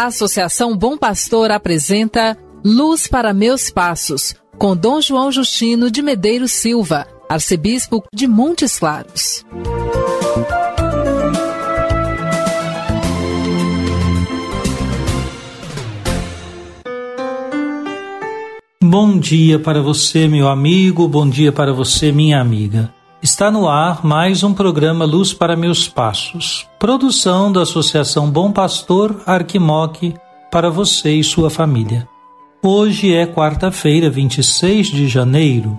A Associação Bom Pastor apresenta Luz para Meus Passos, com Dom João Justino de Medeiros Silva, arcebispo de Montes Claros. Bom dia para você, meu amigo, bom dia para você, minha amiga. Está no ar mais um programa Luz para Meus Passos, produção da Associação Bom Pastor Arquimoque para você e sua família. Hoje é quarta-feira, 26 de janeiro.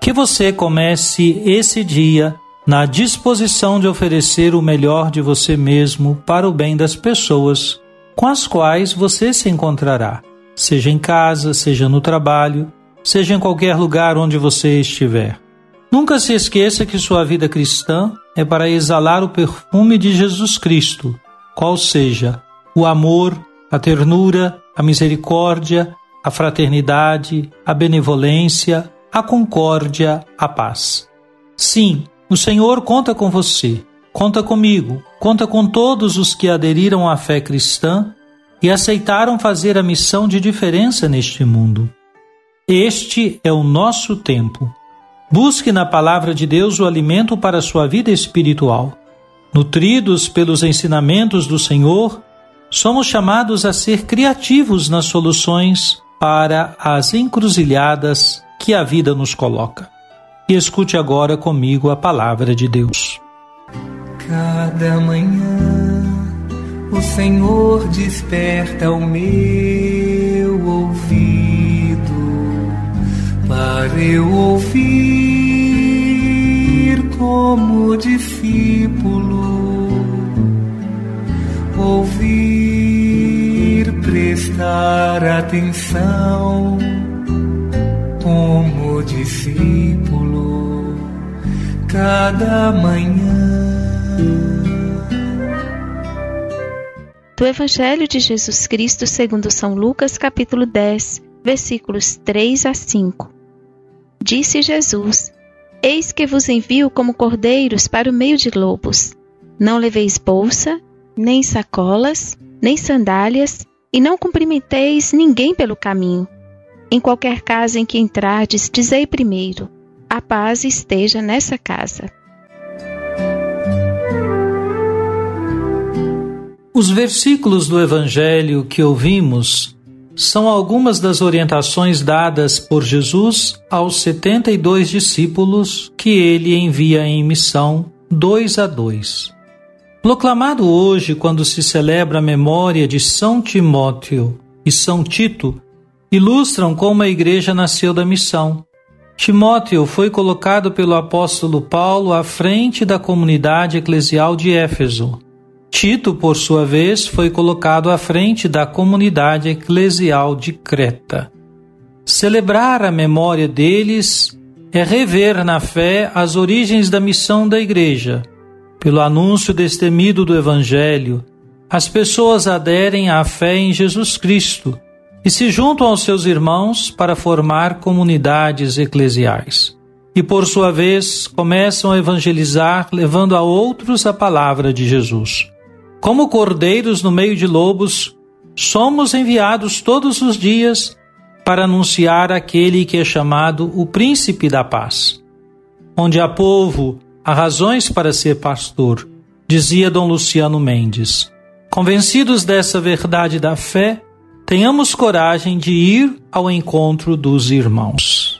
Que você comece esse dia na disposição de oferecer o melhor de você mesmo para o bem das pessoas com as quais você se encontrará, seja em casa, seja no trabalho, seja em qualquer lugar onde você estiver. Nunca se esqueça que sua vida cristã é para exalar o perfume de Jesus Cristo, qual seja o amor, a ternura, a misericórdia, a fraternidade, a benevolência, a concórdia, a paz. Sim, o Senhor conta com você, conta comigo, conta com todos os que aderiram à fé cristã e aceitaram fazer a missão de diferença neste mundo. Este é o nosso tempo Busque na palavra de Deus o alimento para a sua vida espiritual. Nutridos pelos ensinamentos do Senhor, somos chamados a ser criativos nas soluções para as encruzilhadas que a vida nos coloca. E escute agora comigo a palavra de Deus. Cada manhã o Senhor desperta o meu ouvido para eu ouvir como discípulo, ouvir, prestar atenção, como discípulo, cada manhã. Do Evangelho de Jesus Cristo segundo São Lucas, capítulo 10, versículos 3 a 5. Disse Jesus: Eis que vos envio como cordeiros para o meio de lobos. Não leveis bolsa, nem sacolas, nem sandálias, e não cumprimenteis ninguém pelo caminho. Em qualquer casa em que entrardes, dizei primeiro: a paz esteja nessa casa. Os versículos do Evangelho que ouvimos são algumas das orientações dadas por Jesus aos 72 discípulos que ele envia em missão dois a dois. Proclamado hoje quando se celebra a memória de São Timóteo e São Tito, ilustram como a igreja nasceu da missão. Timóteo foi colocado pelo apóstolo Paulo à frente da comunidade eclesial de Éfeso Tito, por sua vez, foi colocado à frente da comunidade eclesial de Creta. Celebrar a memória deles é rever na fé as origens da missão da Igreja. Pelo anúncio destemido do Evangelho, as pessoas aderem à fé em Jesus Cristo e se juntam aos seus irmãos para formar comunidades eclesiais. E por sua vez começam a evangelizar, levando a outros a palavra de Jesus. Como cordeiros no meio de lobos, somos enviados todos os dias para anunciar aquele que é chamado o Príncipe da Paz. Onde há povo, há razões para ser pastor, dizia Dom Luciano Mendes. Convencidos dessa verdade da fé, tenhamos coragem de ir ao encontro dos irmãos.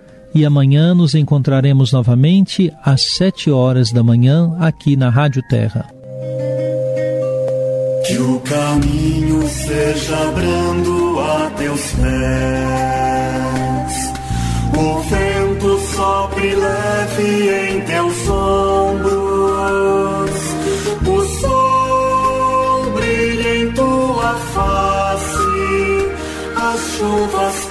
e amanhã nos encontraremos novamente às sete horas da manhã aqui na Rádio Terra. Que o caminho seja brando a teus pés, o vento sopre leve em teus ombros, o sol brilha em tua face, as chuvas